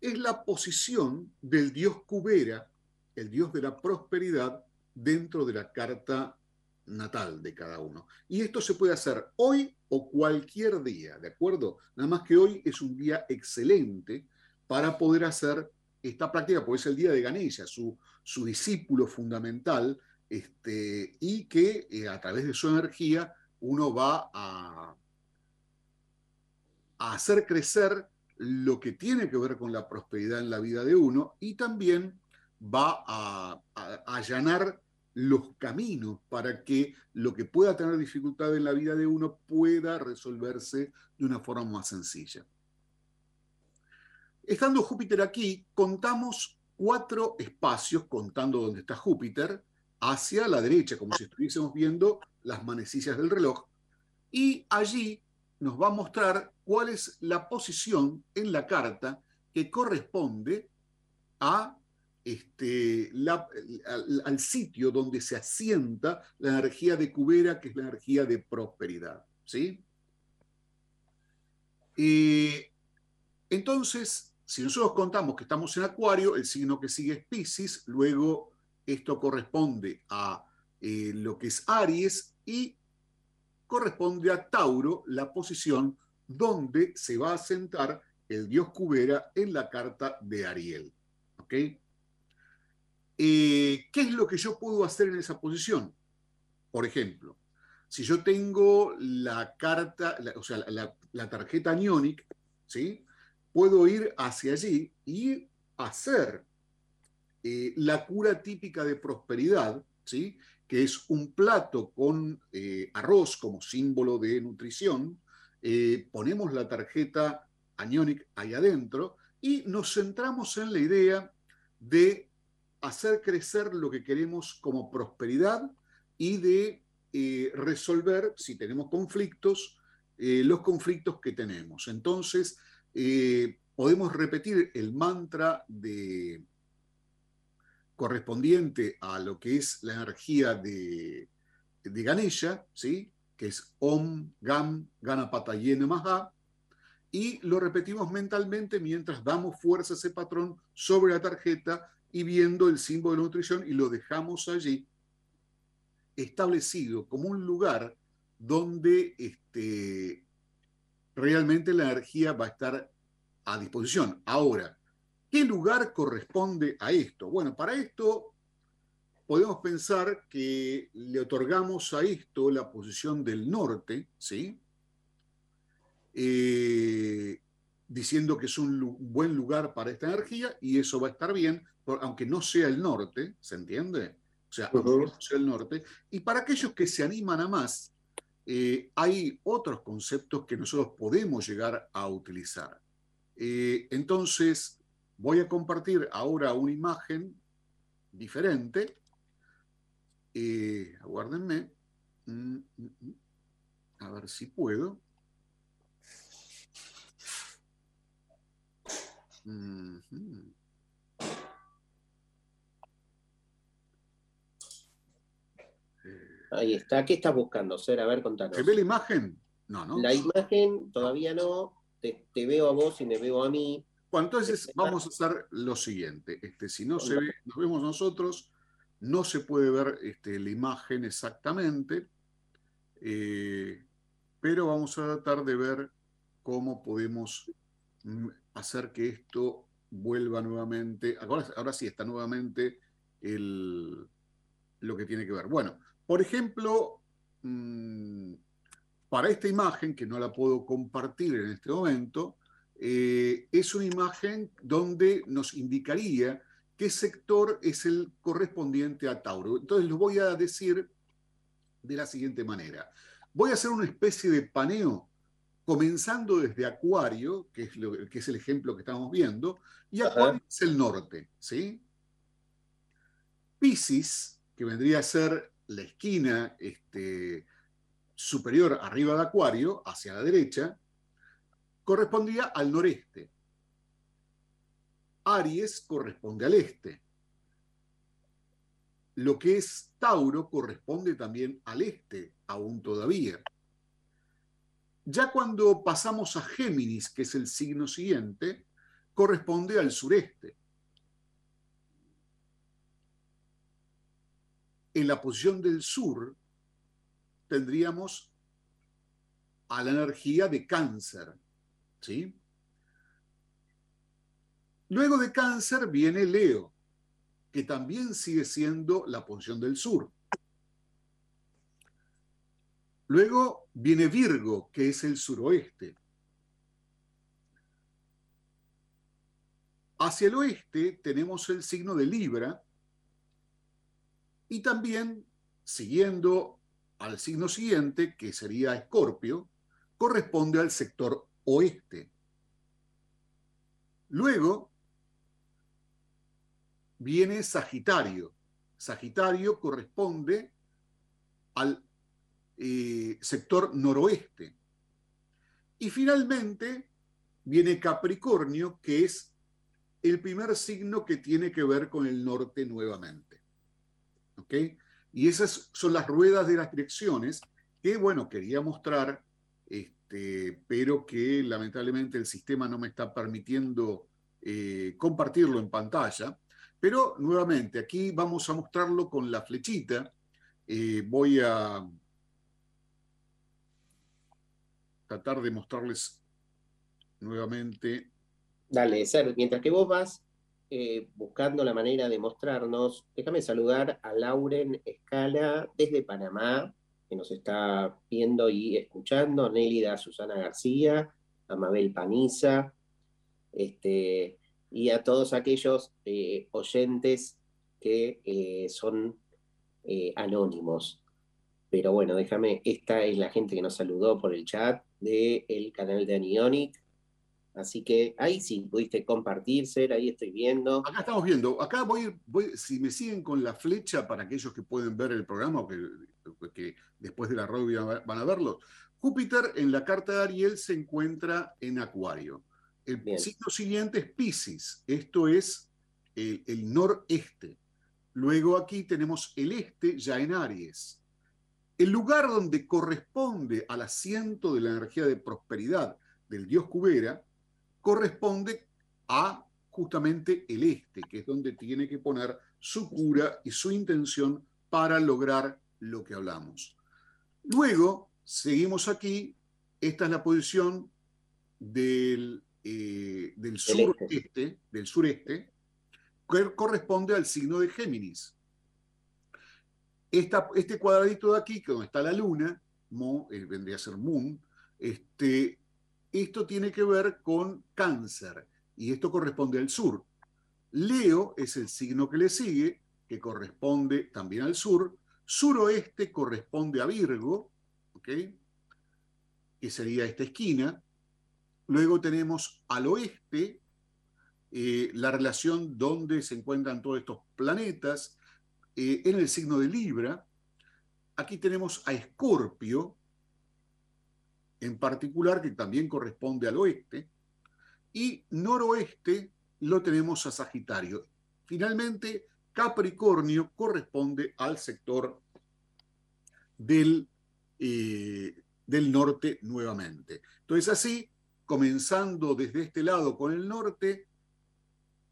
es la posición del dios Cubera, el dios de la prosperidad, dentro de la carta natal de cada uno. Y esto se puede hacer hoy o cualquier día, ¿de acuerdo? Nada más que hoy es un día excelente para poder hacer esta práctica, porque es el día de Ganesha, su, su discípulo fundamental, este, y que eh, a través de su energía uno va a, a hacer crecer lo que tiene que ver con la prosperidad en la vida de uno y también va a, allanar los caminos para que lo que pueda tener dificultad en la vida de uno pueda resolverse de una forma más sencilla. Estando Júpiter aquí, contamos cuatro espacios, contando dónde está Júpiter, hacia la derecha, como si estuviésemos viendo las manecillas del reloj, y allí nos va a mostrar cuál es la posición en la carta que corresponde a este, al, sitio donde se asienta la energía de Cubera, que es la energía de prosperidad. ¿sí? Eh, entonces, si nosotros contamos que estamos en Acuario, el signo que sigue es Pisces, luego esto corresponde a eh, lo que es Aries y corresponde a Tauro, la posición donde se va a sentar el dios Cubera en la carta de Ariel. ¿Ok? Eh, ¿Qué es lo que yo puedo hacer en esa posición? Por ejemplo, si yo tengo la carta, o sea, la, tarjeta Nionic, ¿sí? Puedo ir hacia allí y hacer eh, la cura típica de prosperidad, ¿sí? que es un plato con eh, arroz como símbolo de nutrición, eh, ponemos la tarjeta Anionic ahí adentro y nos centramos en la idea de hacer crecer lo que queremos como prosperidad y de resolver, si tenemos conflictos, los conflictos que tenemos. Entonces, podemos repetir el mantra de, correspondiente a lo que es la energía de, de Ganesha, ¿sí? que es Om, Gam, Ganapatayena Maha, y lo repetimos mentalmente mientras damos fuerza a ese patrón sobre la tarjeta y viendo el símbolo de nutrición y lo dejamos allí establecido como un lugar donde este, realmente la energía va a estar a disposición. Ahora, ¿Qué lugar corresponde a esto? Bueno, para esto podemos pensar que le otorgamos a esto la posición del norte, ¿sí? Eh, diciendo que es un buen lugar para esta energía y eso va a estar bien, aunque no sea el norte, ¿se entiende? O sea, aunque no sea el norte. Y para aquellos que se animan a más, eh, hay otros conceptos que nosotros podemos llegar a utilizar. Eh, entonces, Voy a compartir ahora una imagen diferente. Eh, aguárdenme. Mm, mm, mm. A ver si puedo. Ahí está. ¿Qué estás buscando, Ser? A ver, contanos. ¿Se ve la imagen? No, no. La imagen todavía no. Te, te, veo a vos y me veo a mí. Bueno, entonces vamos a hacer lo siguiente. Este, si no se ve, nos vemos nosotros, no se puede ver este, la imagen exactamente, eh, pero vamos a tratar de ver cómo podemos mm, hacer que esto vuelva nuevamente. Ahora, ahora sí está nuevamente el, lo que tiene que ver. Bueno, por ejemplo, mm, para esta imagen, que no la puedo compartir en este momento, eh, es una imagen donde nos indicaría qué sector es el correspondiente a Tauro. Entonces lo voy a decir de la siguiente manera. Voy a hacer una especie de paneo, comenzando desde Acuario, que es, lo, que es el ejemplo que estamos viendo, y Acuario es el norte, ¿sí? Pisces, que vendría a ser la esquina este, superior arriba de Acuario, hacia la derecha, correspondía al noreste. Aries corresponde al este. Lo que es Tauro corresponde también al este, aún todavía. Ya cuando pasamos a Géminis, que es el signo siguiente, corresponde al sureste. En la posición del sur tendríamos a la energía de cáncer. ¿sí? Luego de cáncer viene Leo, que también sigue siendo la posición del sur. Luego viene Virgo, que es el suroeste. Hacia el oeste tenemos el signo de Libra, y también, siguiendo al signo siguiente, que sería Escorpio, corresponde al sector oeste. Luego viene Sagitario. Sagitario corresponde al eh, sector noroeste. Y finalmente viene Capricornio, que es el primer signo que tiene que ver con el norte nuevamente. ¿Ok? Y esas son las ruedas de las direcciones que, bueno, quería mostrar, este, pero que lamentablemente el sistema no me está permitiendo eh, compartirlo en pantalla. Pero nuevamente, aquí vamos a mostrarlo con la flechita. Eh, voy a tratar de mostrarles nuevamente Dale, Ser, mientras que vos vas eh, buscando la manera de mostrarnos, déjame saludar a Lauren Escala desde Panamá, que nos está viendo y escuchando, Nélida Susana García, a Mabel Paniza, este, y a todos aquellos eh, oyentes que eh, son anónimos. Pero bueno, déjame, esta es la gente que nos saludó por el chat del canal de Anionic. Así que ahí sí pudiste compartir, Ser, ahí estoy viendo. Acá estamos viendo. Acá voy, voy, si me siguen con la flecha para aquellos que pueden ver el programa o que, después de la radio van a verlo. Júpiter en la carta de Ariel se encuentra en Acuario. El signo siguiente es Pisces. Esto es el, el noreste. Luego aquí tenemos el este ya en Aries. El lugar donde corresponde al asiento de la energía de prosperidad del dios Cubera corresponde a justamente el este, que es donde tiene que poner su cura y su intención para lograr lo que hablamos. Luego, seguimos aquí, esta es la posición del, eh, del sureste, del sureste, que corresponde al signo de Géminis. este cuadradito de aquí, que donde está la luna, Mo, eh, vendría a ser Moon, este, esto tiene que ver con cáncer y esto corresponde al sur. Leo es el signo que le sigue, que corresponde también al sur. Suroeste corresponde a Virgo, ¿ok? que sería esta esquina. Luego tenemos al oeste eh, la relación donde se encuentran todos estos planetas eh, en el signo de Libra. Aquí tenemos a Escorpio, en particular, que también corresponde al oeste, y noroeste lo tenemos a Sagitario. Finalmente, Capricornio corresponde al sector del, eh, del norte nuevamente. Entonces así, comenzando desde este lado con el norte,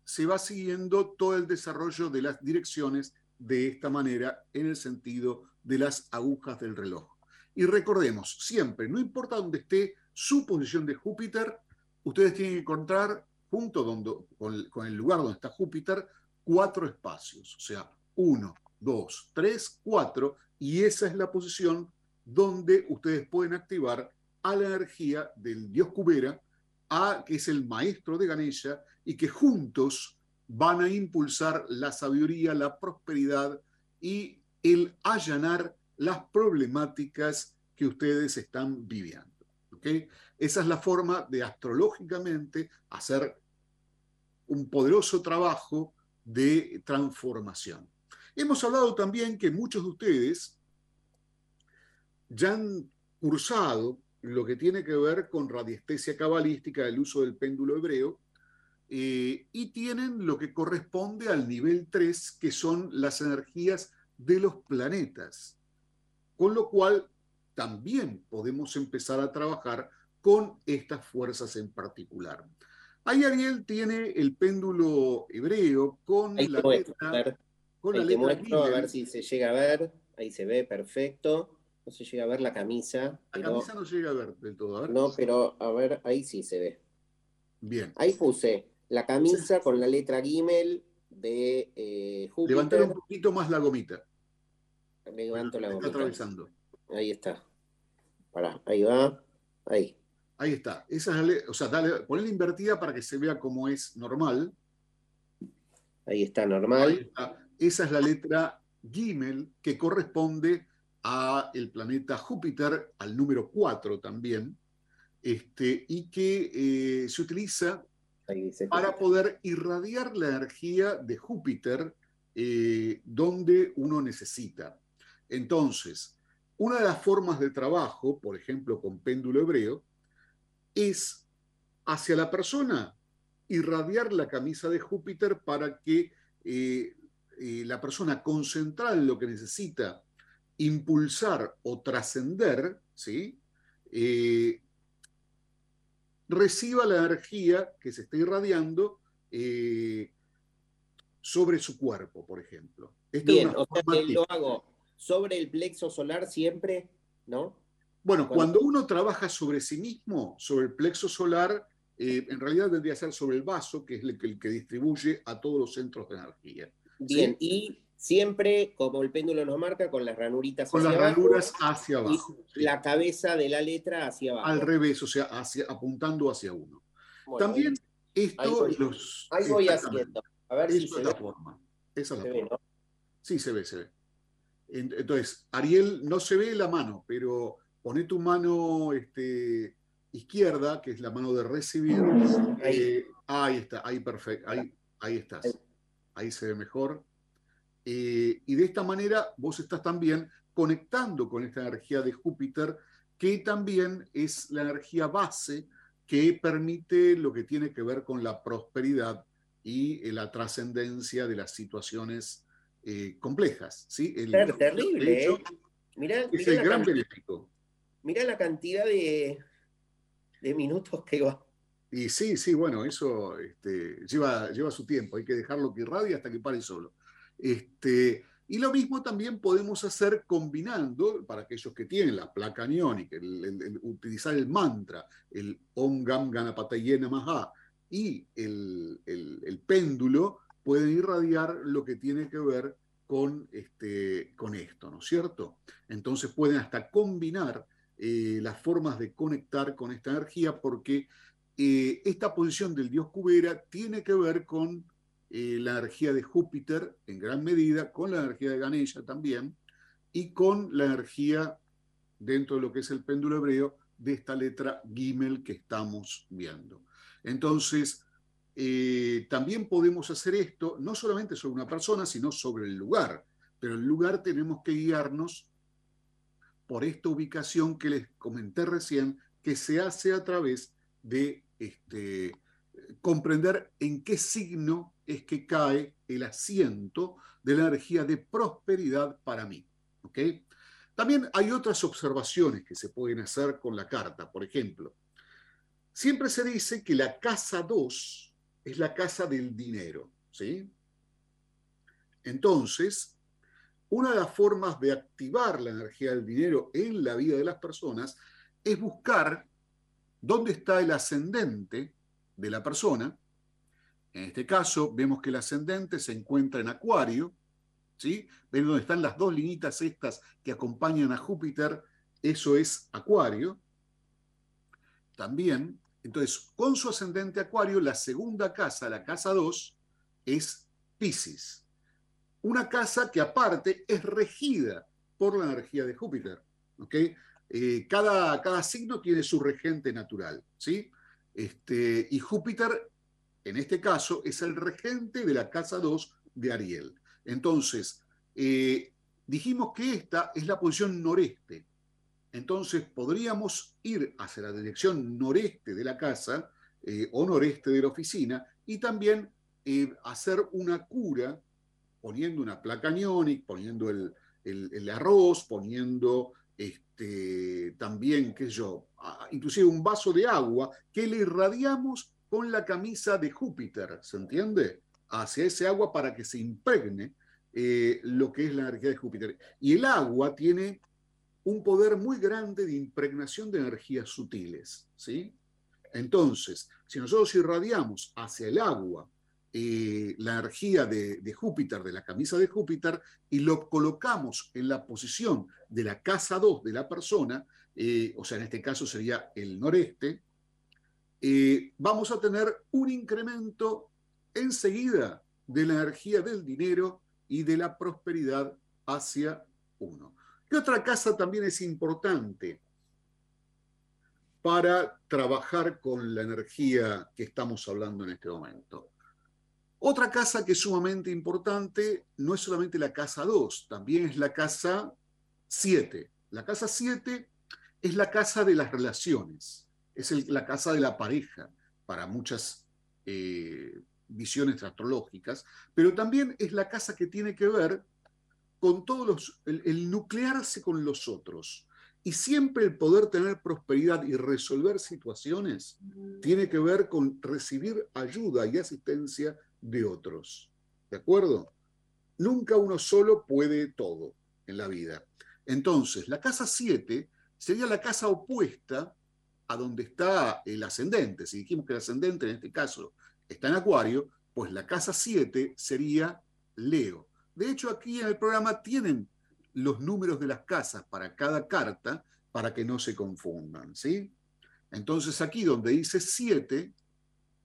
se va siguiendo todo el desarrollo de las direcciones de esta manera en el sentido de las agujas del reloj. Y recordemos, siempre, no importa dónde esté su posición de Júpiter, ustedes tienen que encontrar, junto donde, con, el, lugar donde está Júpiter, cuatro espacios. O sea, uno, dos, tres, cuatro, y esa es la posición donde ustedes pueden activar a la energía del dios Cubera, a, que es el maestro de Ganesha, y que juntos van a impulsar la sabiduría, la prosperidad y el allanar las problemáticas que ustedes están viviendo. Esa es la forma de astrológicamente hacer un poderoso trabajo de transformación. Hemos hablado también que muchos de ustedes ya han cursado lo que tiene que ver con radiestesia cabalística, el uso del péndulo hebreo, eh, y tienen lo que corresponde al nivel 3, que son las energías de los planetas. Con lo cual, también podemos empezar a trabajar con estas fuerzas en particular. Ahí Ariel tiene el péndulo hebreo con la letra. Con la letra a ver si se llega a ver. Ahí se ve perfecto. No se llega a ver la camisa. La camisa no llega a ver del todo. no, pero a ver, ahí sí se ve. Bien. Ahí puse la camisa con la letra Gimel de eh, Júpiter. Levantar un poquito más la gomita. Levanto la gomita. Está atravesando. Ahí está. Pará, ahí va. Ahí. Ahí está. Esa es o sea, dale, ponela invertida para que se vea como es normal. Ahí está, normal. Esa es la letra Gimel, que corresponde a el planeta Júpiter, al número 4 también, este, y que eh, se utiliza para poder irradiar la energía de Júpiter eh, donde uno necesita. Entonces, una de las formas de trabajo, por ejemplo, con péndulo hebreo, es hacia la persona irradiar la camisa de Júpiter para que eh, eh, la persona concentrada en lo que necesita impulsar o trascender, ¿sí? Eh, reciba la energía que se está irradiando sobre su cuerpo, por ejemplo. Bien, o sea que lo hago sobre el plexo solar siempre, ¿no? Bueno, cuando uno trabaja sobre sí mismo, sobre el plexo solar, eh, en realidad vendría a ser sobre el vaso, que es el que, distribuye a todos los centros de energía. Bien, y siempre, como el péndulo nos marca, con las ranuritas con las ranuras hacia abajo. La cabeza de la letra hacia abajo. Al revés, o sea, hacia, apuntando hacia uno. También esto ahí voy, los. Ahí voy haciendo. A ver si se es la forma. Esa es la forma. Sí, se ve, se ve. Entonces, Ariel no se ve la mano, pero pone tu mano este, izquierda, que es la mano de recibir. Ahí, eh, ahí está, ahí perfecto, ahí, ahí estás. Ahí se ve mejor. Eh, y de esta manera vos estás también conectando con esta energía de Júpiter, que también es la energía base que permite lo que tiene que ver con la prosperidad y la trascendencia de las situaciones complejas. ¿sí? El, terrible, ¿eh? es el gran benéfico. Mirá la cantidad de, de minutos que va. Y sí, sí, bueno, eso este, lleva, lleva su tiempo, hay que dejarlo que irradie hasta que pare solo. Este, y lo mismo también podemos hacer combinando, para aquellos que tienen la placa aniónica, el, utilizar el mantra, el Om Gam Ganapatayena Maha, y el, el, péndulo, pueden irradiar lo que tiene que ver con, este, con esto, ¿no es cierto? Entonces pueden hasta combinar eh, las formas de conectar con esta energía, porque eh, esta posición del dios Cubera tiene que ver con eh, la energía de Júpiter en gran medida, con la energía de Ganesha también, y con la energía dentro de lo que es el péndulo hebreo de esta letra Gimel que estamos viendo. Entonces, también podemos hacer esto no solamente sobre una persona, sino sobre el lugar, pero el lugar tenemos que guiarnos por esta ubicación que les comenté recién, que se hace a través de este, comprender en qué signo es que cae el asiento de la energía de prosperidad para mí. ¿okay? También hay otras observaciones que se pueden hacer con la carta. Por ejemplo, siempre se dice que la casa 2 es la casa del dinero. ¿sí? Entonces, una de las formas de activar la energía del dinero en la vida de las personas es buscar dónde está el ascendente de la persona. En este caso, vemos que el ascendente se encuentra en Acuario, ¿sí? Ven dónde están las dos linitas estas que acompañan a Júpiter, eso es Acuario. También, entonces, con su ascendente Acuario, la segunda casa, la casa 2, es Pisces una casa que aparte es regida por la energía de Júpiter. ¿okay? Eh, cada, cada, signo tiene su regente natural, ¿sí? Este, y Júpiter, en este caso, es el regente de la casa 2 de Ariel. Entonces, eh, dijimos que esta es la posición noreste. Entonces, podríamos ir hacia la dirección noreste de la casa eh, o noreste de la oficina y también hacer una cura poniendo una placa aniónica, poniendo el, arroz, poniendo este, también, qué sé yo, inclusive un vaso de agua que le irradiamos con la camisa de Júpiter, ¿se entiende? Hacia ese agua para que se impregne eh, lo que es la energía de Júpiter. Y el agua tiene un poder muy grande de impregnación de energías sutiles, ¿sí? Entonces, si nosotros irradiamos hacia el agua eh, la energía de, Júpiter, de la camisa de Júpiter, y lo colocamos en la posición de la casa 2 de la persona, eh, o sea, en este caso sería el noreste, eh, vamos a tener un incremento enseguida de la energía del dinero y de la prosperidad hacia uno. ¿Qué otra casa también es importante para trabajar con la energía que estamos hablando en este momento? Otra casa que es sumamente importante no es solamente la casa 2, también es la casa 7. La casa 7 es la casa de las relaciones, es la casa de la pareja para muchas eh, visiones astrológicas, pero también es la casa que tiene que ver con todos los, el, nuclearse con los otros. Y siempre el poder tener prosperidad y resolver situaciones tiene que ver con recibir ayuda y asistencia de otros. ¿De acuerdo? Nunca uno solo puede todo en la vida. Entonces, la casa 7 sería la casa opuesta a donde está el ascendente. Si dijimos que el ascendente en este caso está en Acuario, pues la casa 7 sería Leo. De hecho, aquí en el programa tienen los números de las casas para cada carta para que no se confundan, ¿sí? Entonces aquí donde dice 7,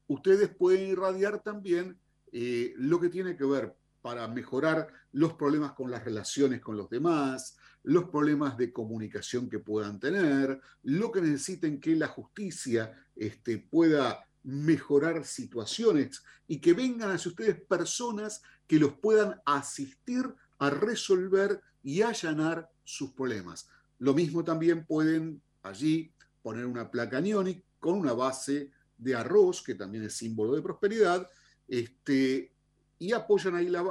ustedes pueden irradiar también eh, lo que tiene que ver para mejorar los problemas con las relaciones con los demás, los problemas de comunicación que puedan tener, lo que necesiten que la justicia este, pueda mejorar situaciones y que vengan hacia ustedes personas que los puedan asistir a resolver y allanar sus problemas. Lo mismo también pueden allí poner una placa neónica con una base de arroz, que también es símbolo de prosperidad, este, y apoyan ahí la,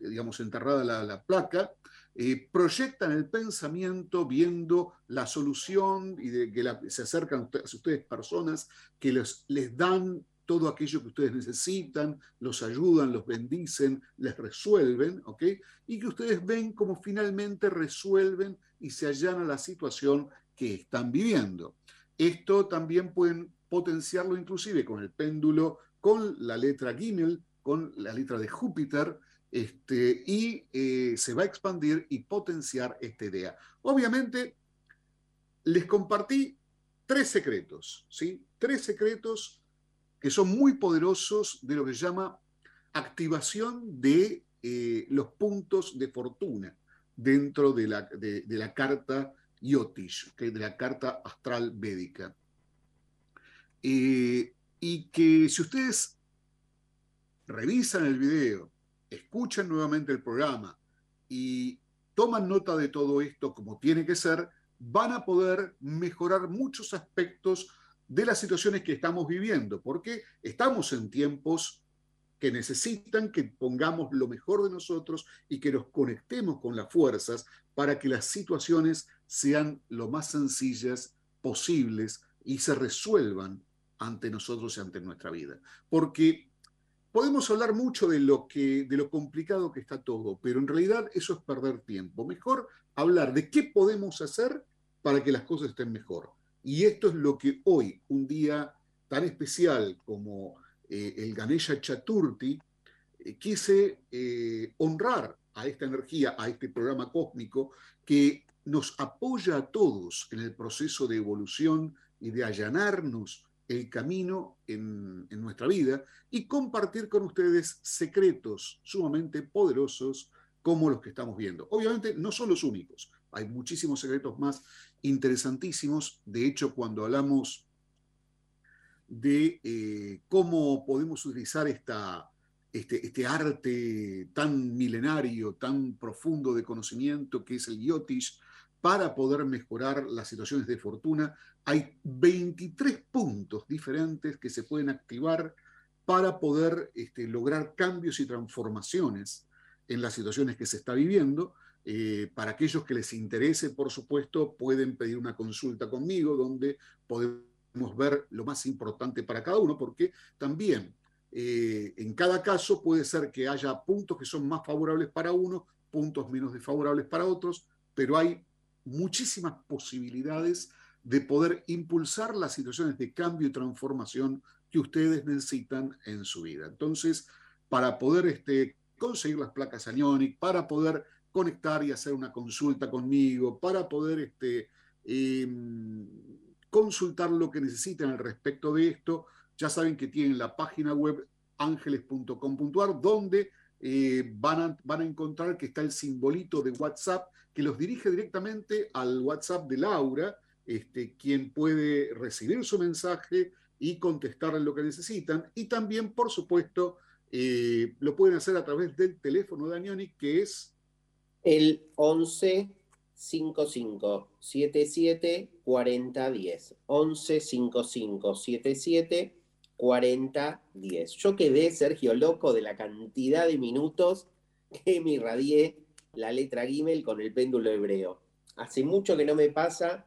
digamos, enterrada la, placa, eh, proyectan el pensamiento viendo la solución y de que se acercan a ustedes personas que les, les dan todo aquello que ustedes necesitan, los ayudan, los bendicen, les resuelven, ¿ok? Y que ustedes ven cómo finalmente resuelven y se allana la situación que están viviendo. Esto también pueden potenciarlo inclusive con el péndulo, con la letra Gimel, con la letra de Júpiter, este, y eh, se va a expandir y potenciar esta idea. Obviamente, les compartí tres secretos, ¿sí? Tres secretos que son muy poderosos de lo que se llama activación de eh, los puntos de fortuna dentro de la, de, la carta Yotish, de la carta astral védica. Eh, y que si ustedes revisan el video, escuchan nuevamente el programa y toman nota de todo esto como tiene que ser, van a poder mejorar muchos aspectos de las situaciones que estamos viviendo, porque estamos en tiempos que necesitan que pongamos lo mejor de nosotros y que nos conectemos con las fuerzas para que las situaciones sean lo más sencillas posibles y se resuelvan ante nosotros y ante nuestra vida. Porque podemos hablar mucho de lo, que, de lo complicado que está todo, pero en realidad eso es perder tiempo. Mejor hablar de qué podemos hacer para que las cosas estén mejor. Y esto es lo que hoy, un día tan especial como eh, el Ganesha Chaturthi, eh, quise eh, honrar a esta energía, a este programa cósmico que nos apoya a todos en el proceso de evolución y de allanarnos el camino en, nuestra vida y compartir con ustedes secretos sumamente poderosos como los que estamos viendo. Obviamente no son los únicos, hay muchísimos secretos más interesantísimos. De hecho, cuando hablamos de eh, cómo podemos utilizar esta, este, este, arte tan milenario, tan profundo de conocimiento que es el Yotish, para poder mejorar las situaciones de fortuna. Hay 23 puntos diferentes que se pueden activar para poder este, lograr cambios y transformaciones en las situaciones que se está viviendo. Eh, para aquellos que les interese, por supuesto, pueden pedir una consulta conmigo donde podemos ver lo más importante para cada uno, porque también eh, en cada caso puede ser que haya puntos que son más favorables para uno, puntos menos desfavorables para otros, pero hay muchísimas posibilidades de poder impulsar las situaciones de cambio y transformación que ustedes necesitan en su vida. Entonces, para poder este, conseguir las placas Anionic, para poder conectar y hacer una consulta conmigo, para poder este, em, consultar lo que necesitan al respecto de esto. Ya saben que tienen la página web ángeles.com.ar donde eh, van, a, van a encontrar que está el simbolito de WhatsApp que los dirige directamente al WhatsApp de Laura, este, quien puede recibir su mensaje y contestar lo que necesitan. Y también, por supuesto, eh, lo pueden hacer a través del teléfono de Anioni, que es... El 11 55 77 40 10. 11 55 77 40 10. Yo quedé, Sergio, loco de la cantidad de minutos que me irradié la letra Gimel con el péndulo hebreo. Hace mucho que no me pasa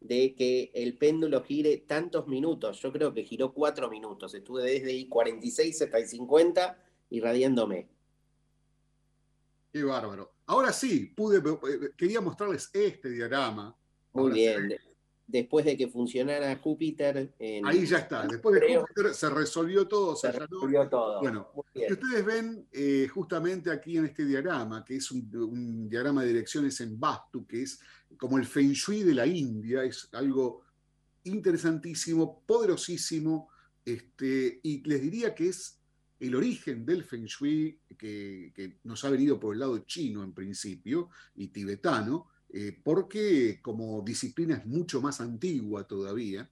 de que el péndulo gire tantos minutos. Yo creo que giró cuatro minutos. Estuve desde 46 hasta 50 irradiándome. Qué bárbaro. Ahora sí, pude, eh, quería mostrarles este diagrama. Muy bien después de que funcionara Júpiter. Ahí ya está, después de Júpiter se resolvió todo. Se, resolvió todo. Bueno, ustedes ven eh, justamente aquí en este diagrama, que es un, diagrama de direcciones en Vastu, que es como el Feng Shui de la India, es algo interesantísimo, poderosísimo, este, y les diría que es el origen del Feng Shui que, que nos ha venido por el lado chino en principio y tibetano, eh, porque como disciplina es mucho más antigua todavía,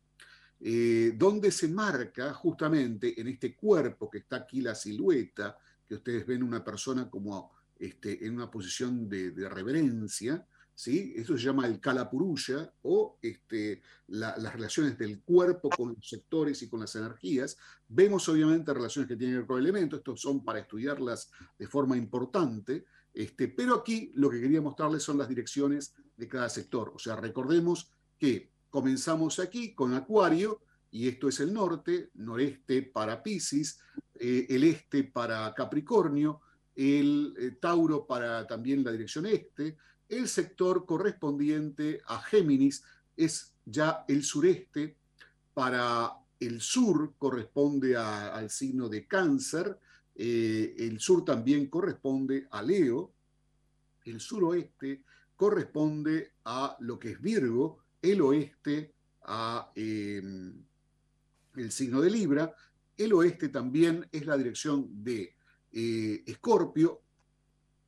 eh, donde se marca justamente en este cuerpo que está aquí la silueta, que ustedes ven una persona como este, en una posición de, reverencia, ¿sí? Eso se llama el Kalapurusha o este, las relaciones del cuerpo con los sectores y con las energías. Vemos obviamente relaciones que tienen que ver con elementos, estos son para estudiarlas de forma importante, este, pero aquí lo que quería mostrarles son las direcciones de cada sector. O sea, recordemos que comenzamos aquí con Acuario, y esto es el norte, noreste para Pisces, eh, el este para Capricornio, el eh, Tauro para también la dirección este, el sector correspondiente a Géminis es ya el sureste, para el sur corresponde al signo de Cáncer, eh, el sur también corresponde a Leo, el suroeste corresponde a lo que es Virgo, el oeste a em, el signo de Libra, el oeste también es la dirección de eh, Escorpio,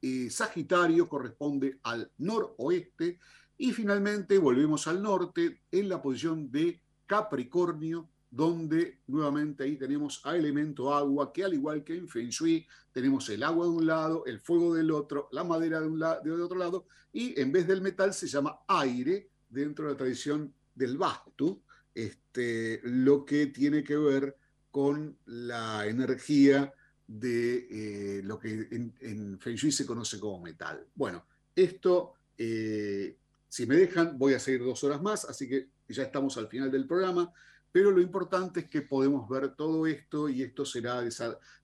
eh, Sagitario corresponde al noroeste y finalmente volvemos al norte en la posición de Capricornio donde nuevamente ahí tenemos a elemento agua, que al igual que en Feng Shui, tenemos el agua de un lado, el fuego del otro, la madera de un lado, de otro lado, y en vez del metal se llama aire dentro de la tradición del Vastu, este, lo que tiene que ver con la energía de eh, lo que en, Feng Shui se conoce como metal. Bueno, esto, eh, si me dejan, voy a seguir dos horas más, así que ya estamos al final del programa pero lo importante es que podemos ver todo esto y esto será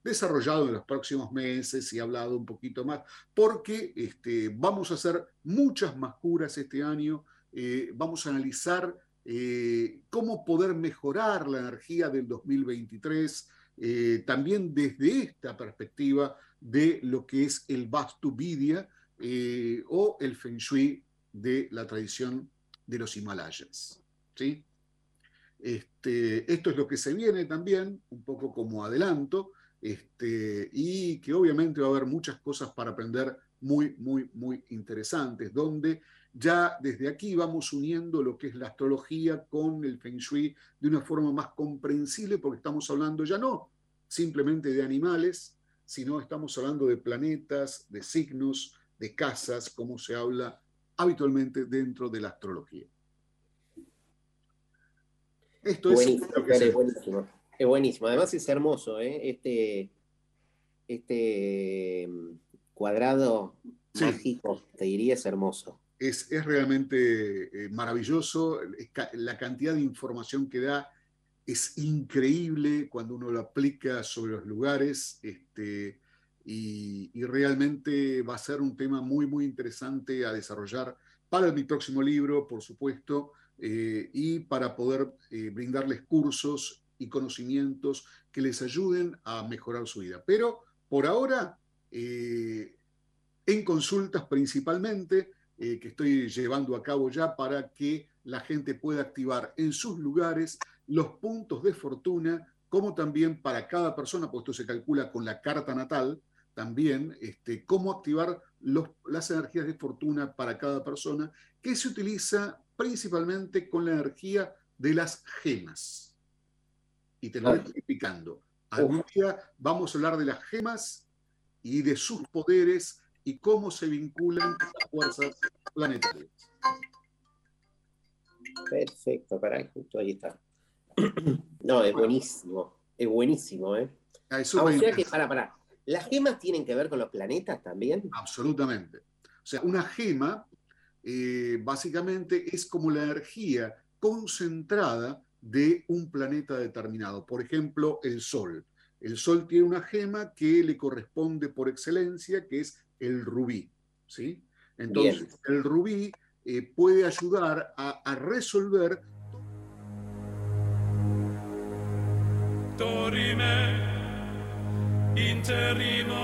desarrollado en los próximos meses y hablado un poquito más, porque este, vamos a hacer muchas más curas este año, eh, vamos a analizar eh, cómo poder mejorar la energía del 2023, eh, también desde esta perspectiva de lo que es el Vastu Vidya o el Feng Shui de la tradición de los Himalayas. ¿sí? Este, esto es lo que se viene también, un poco como adelanto, este, y que obviamente va a haber muchas cosas para aprender muy, muy, muy interesantes, donde ya desde aquí vamos uniendo lo que es la astrología con el feng shui de una forma más comprensible, porque estamos hablando ya no simplemente de animales, sino estamos hablando de planetas, de signos, de casas, como se habla habitualmente dentro de la astrología. Esto es, buenísimo, es buenísimo. Además es hermoso, ¿eh? Este, este mm, cuadrado mágico, te diría, es hermoso. Es, realmente eh, maravilloso. La cantidad de información que da es increíble cuando uno lo aplica sobre los lugares. Este, y, y, realmente va a ser un tema muy, muy interesante a desarrollar para mi próximo libro, por supuesto. Eh, y para poder eh, brindarles cursos y conocimientos que les ayuden a mejorar su vida. Pero por ahora, eh, en consultas principalmente, que estoy llevando a cabo ya para que la gente pueda activar en sus lugares los puntos de fortuna, como también para cada persona, puesto se calcula con la carta natal, también este, cómo activar las energías de fortuna para cada persona, que se utiliza principalmente con la energía de las gemas. Y te lo voy explicando. Algún día vamos a hablar de las gemas y de sus poderes y cómo se vinculan las fuerzas planetarias. Perfecto, para justo ahí está. No, es buenísimo, es buenísimo, ¿eh? Ah, o sea que, para, para, ¿las gemas tienen que ver con los planetas también? Absolutamente. O sea, una gema eh, básicamente es como la energía concentrada de un planeta determinado. Por ejemplo, el Sol. El Sol tiene una gema que le corresponde por excelencia, que es el rubí. ¿sí? Entonces, el rubí eh, puede ayudar a, a resolver. Interimo.